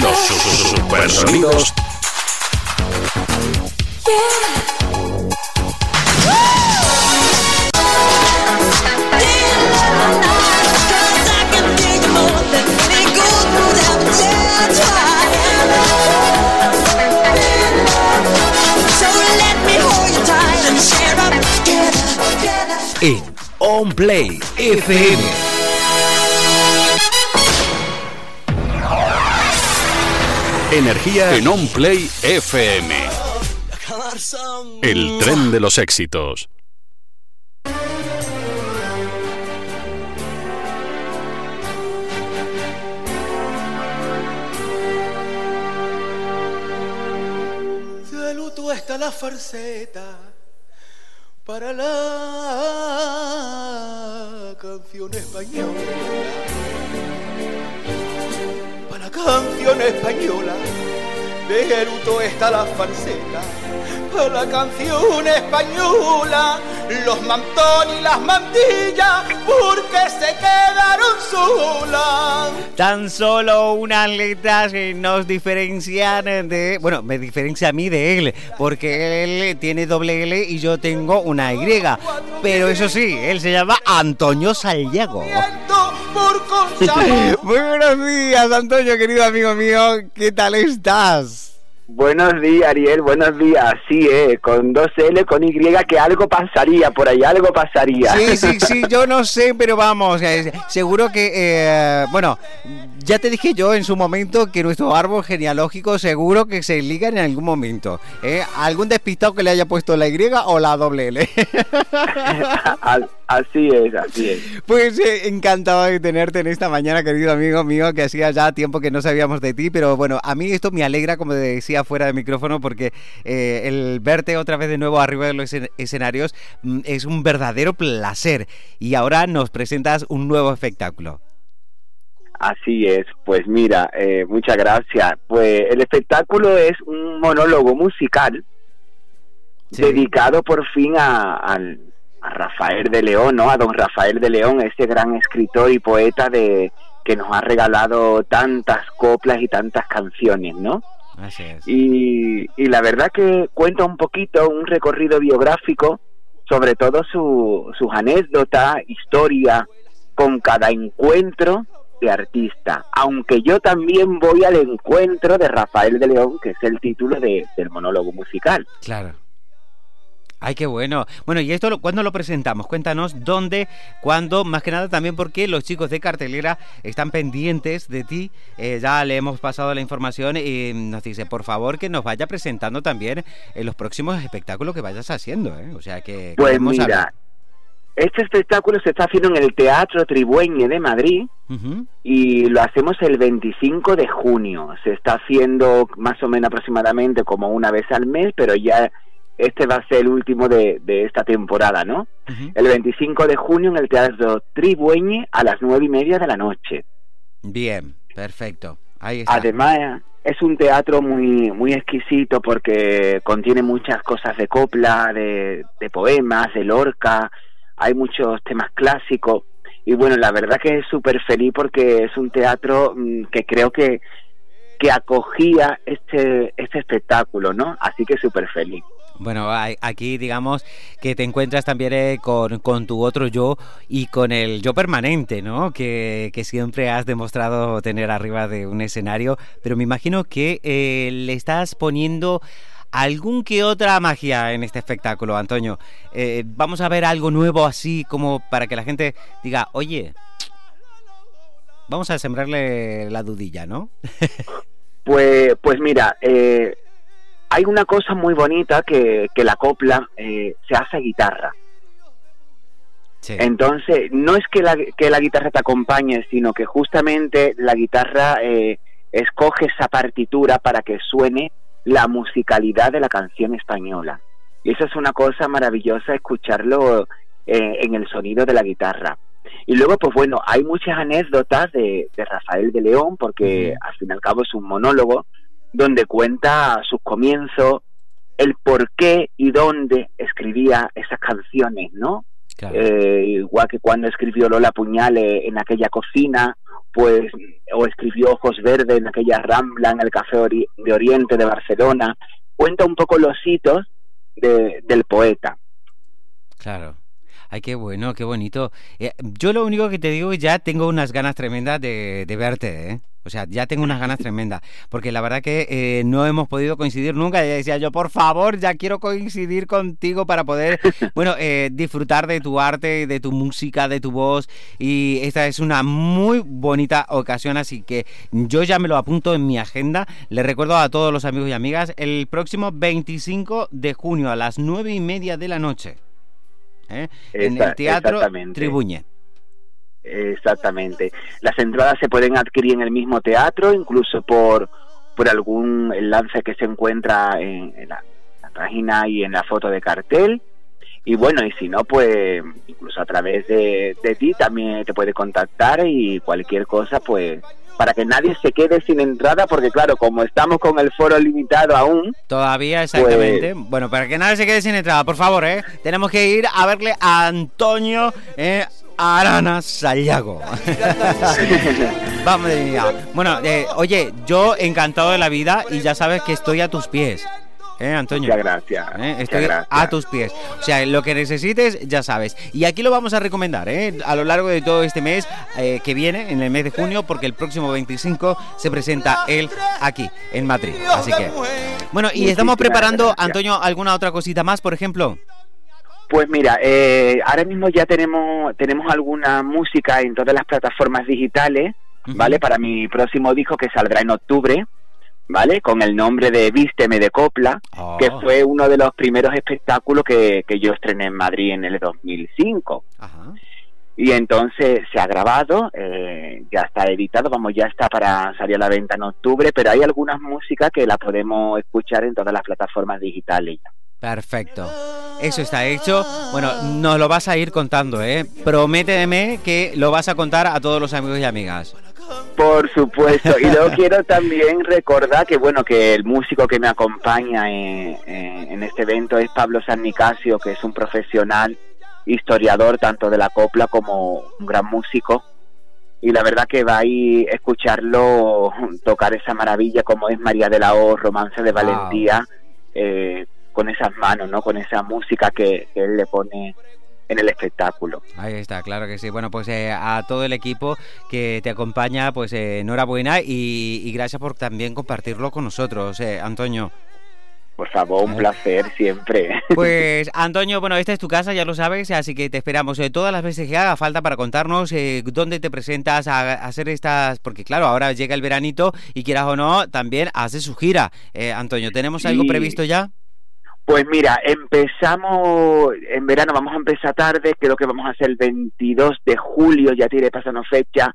Los supersonidos. En On Play FM. Energía en On Play FM. El tren de los éxitos. De luto está la farceta para la canción española canción española. De Geruto está la falseta, la canción española, los mantones y las mantillas, porque se quedaron solas. Tan solo unas letras nos diferencian de. Bueno, me diferencia a mí de él, porque él tiene doble L y yo tengo una Y. Pero eso sí, él se llama Antonio Sayago. Muy buenos días, Antonio, querido amigo mío. ¿Qué tal estás? Buenos días, Ariel, buenos días. Sí, eh, con dos L, con Y, que algo pasaría por ahí, algo pasaría. Sí, sí, sí, yo no sé, pero vamos, eh, seguro que, eh, bueno, ya te dije yo en su momento que nuestro árbol genealógico seguro que se liga en algún momento. ¿eh? Algún despistado que le haya puesto la Y o la doble L. así es, así es. Pues eh, encantado de tenerte en esta mañana, querido amigo mío, que hacía ya tiempo que no sabíamos de ti, pero bueno, a mí esto me alegra, como decía fuera de micrófono, porque eh, el verte otra vez de nuevo arriba de los escenarios mm, es un verdadero placer. Y ahora nos presentas un nuevo espectáculo. Así es, pues mira, eh, muchas gracias. Pues el espectáculo es un monólogo musical dedicado por fin a, Rafael de León, ¿no? A don Rafael de León, ese gran escritor y poeta de que nos ha regalado tantas coplas y tantas canciones, ¿no? Así es. Y, y la verdad que cuenta un poquito un recorrido biográfico, sobre todo su, sus anécdotas, historia, con cada encuentro artista, aunque yo también voy al encuentro de Rafael de León, que es el título de, del monólogo musical. Claro. Ay, qué bueno. Bueno, ¿y esto cuándo lo presentamos? Cuéntanos dónde, cuándo, más que nada también porque los chicos de cartelera están pendientes de ti. Eh, ya le hemos pasado la información y nos dice, por favor, que nos vaya presentando también en los próximos espectáculos que vayas haciendo. ¿eh? O sea que... Pues mira, este espectáculo se está haciendo en el Teatro Tribueñe de Madrid y lo hacemos el 25 de junio. Se está haciendo más o menos aproximadamente como una vez al mes, pero ya este va a ser el último de, esta temporada, ¿no? El 25 de junio en el Teatro Tribueñe a las nueve y media de la noche. Bien, perfecto. Ahí está. Además, es un teatro muy muy exquisito porque contiene muchas cosas de copla, de, de poemas, de Lorca, hay muchos temas clásicos y bueno, la verdad que es súper feliz porque es un teatro mm, que creo que, que acogía este, este espectáculo, ¿no? Así que súper feliz. Bueno, aquí digamos que te encuentras también eh, con, con, tu otro yo y con el yo permanente, ¿no? Que, que, siempre has demostrado tener arriba de un escenario, pero me imagino que eh, le estás poniendo algún que otra magia en este espectáculo, Antonio. Eh, vamos a ver algo nuevo así como para que la gente diga, oye, vamos a sembrarle la dudilla, ¿no? pues, pues mira, eh, hay una cosa muy bonita que, que la copla eh, se hace guitarra. Entonces, no es que la, que la guitarra te acompañe, sino que justamente la guitarra escoge esa partitura para que suene la musicalidad de la canción española. Y eso es una cosa maravillosa escucharlo eh, en el sonido de la guitarra. Y luego, pues bueno, hay muchas anécdotas de, Rafael de León, porque al fin y al cabo es un monólogo donde cuenta sus comienzos, el por qué y dónde escribía esas canciones, ¿no? Eh, igual que cuando escribió Lola Puñales en aquella cocina, pues, o escribió Ojos Verdes en aquella rambla en el Café de Oriente de Barcelona, cuenta un poco los hitos del poeta. Claro. Ay, qué bueno, qué bonito. Eh, yo lo único que te digo es ya tengo unas ganas tremendas de, verte, ¿eh? O sea, ya tengo unas ganas tremendas, porque la verdad que eh, no hemos podido coincidir nunca. Y decía yo, por favor, ya quiero coincidir contigo para poder, bueno, eh, disfrutar de tu arte, de tu música, de tu voz. Y esta es una muy bonita ocasión, así que yo ya me lo apunto en mi agenda. Le recuerdo a todos los amigos y amigas, el próximo 25 de junio a las 9 y media de la noche, ¿eh? en el Teatro Tribuñe. Exactamente. Las entradas se pueden adquirir en el mismo teatro, incluso por, por algún enlace que se encuentra en, la, página y en la foto de cartel. Y bueno, y si no, pues incluso a través de, de ti también te puede contactar y cualquier cosa, pues para que nadie se quede sin entrada, porque claro, como estamos con el foro limitado aún. Todavía, exactamente. Pues bueno, para que nadie se quede sin entrada, por favor, ¿eh? Tenemos que ir a verle a Antonio, ¿eh? Arana Sayago. Vamos, Bueno, eh, oye, yo encantado de la vida y ya sabes que estoy a tus pies. ¿Eh, Antonio? Muchas gracias. ¿Eh? Estoy a tus pies. O sea, lo que necesites, ya sabes. Y aquí lo vamos a recomendar, ¿eh? A lo largo de todo este mes eh, que viene, en el mes de junio, porque el próximo 25 se presenta él aquí, en Madrid. Así que. Bueno, y estamos preparando, Antonio, alguna otra cosita más, por ejemplo. Pues mira, eh, ahora mismo ya tenemos, tenemos alguna música en todas las plataformas digitales, ¿vale? Para mi próximo disco que saldrá en octubre, ¿vale? Con el nombre de Vísteme de Copla, que oh. fue uno de los primeros espectáculos que, que yo estrené en Madrid en el 2005. Y entonces se ha grabado, eh, ya está editado, vamos, ya está para salir a la venta en octubre, pero hay algunas músicas que las podemos escuchar en todas las plataformas digitales. Perfecto. Eso está hecho. Bueno, nos lo vas a ir contando, ¿eh? Prométeme que lo vas a contar a todos los amigos y amigas. Por supuesto. Y luego quiero también recordar que, bueno, que el músico que me acompaña en, este evento es Pablo San Nicasio, que es un profesional historiador tanto de la copla como un gran músico. Y la verdad que va a ir escucharlo tocar esa maravilla como es María de la O, Romance de Valentía. Eh, con esas manos, ¿no? Con esa música que, él le pone en el espectáculo. Ahí está, claro que sí. Bueno, pues eh, a todo el equipo que te acompaña, pues eh, enhorabuena y, gracias por también compartirlo con nosotros, eh, Antonio. Por favor, un placer siempre. Pues Antonio, bueno, esta es tu casa, ya lo sabes, así que te esperamos todas las veces que haga falta para contarnos dónde te presentas a, hacer estas, porque claro, ahora llega el veranito y quieras o no, también hace su gira. Antonio, ¿tenemos algo previsto ya? Pues mira, empezamos en verano, vamos a empezar tarde, creo que vamos a hacer el 22 de julio, ya tiene pasando fecha,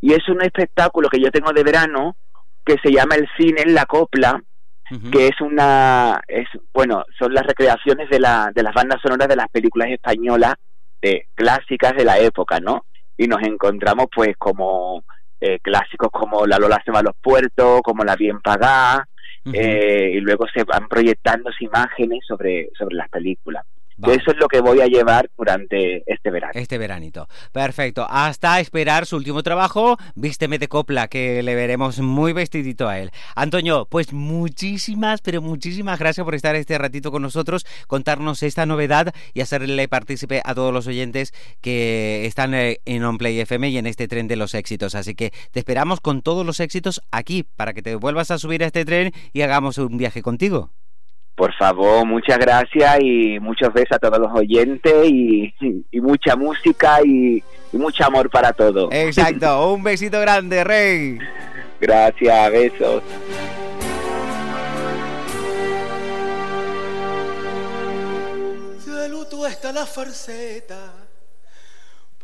y es un espectáculo que yo tengo de verano que se llama El cine en la copla, que es una, es bueno, son las recreaciones de, la, de las bandas sonoras de las películas españolas de clásicas de la época, ¿no? Y nos encontramos pues como eh, clásicos como La Lola se va a los puertos, como La bien pagada, eh, y luego se van proyectando imágenes sobre, sobre las películas. Eso es lo que voy a llevar durante este verano. Este veranito. Perfecto. Hasta esperar su último trabajo, Vísteme de Copla, que le veremos muy vestidito a él. Antonio, pues muchísimas, pero muchísimas gracias por estar este ratito con nosotros, contarnos esta novedad y hacerle partícipe a todos los oyentes que están eh, en OnPlay FM y en este tren de los éxitos. Así que te esperamos con todos los éxitos aquí para que te vuelvas a subir a este tren y hagamos un viaje contigo. Por favor, muchas gracias y muchos besos a todos los oyentes y, mucha música y, y, mucho amor para todos. Exacto, un besito grande, Rey. Gracias, besos. De luto está la farceta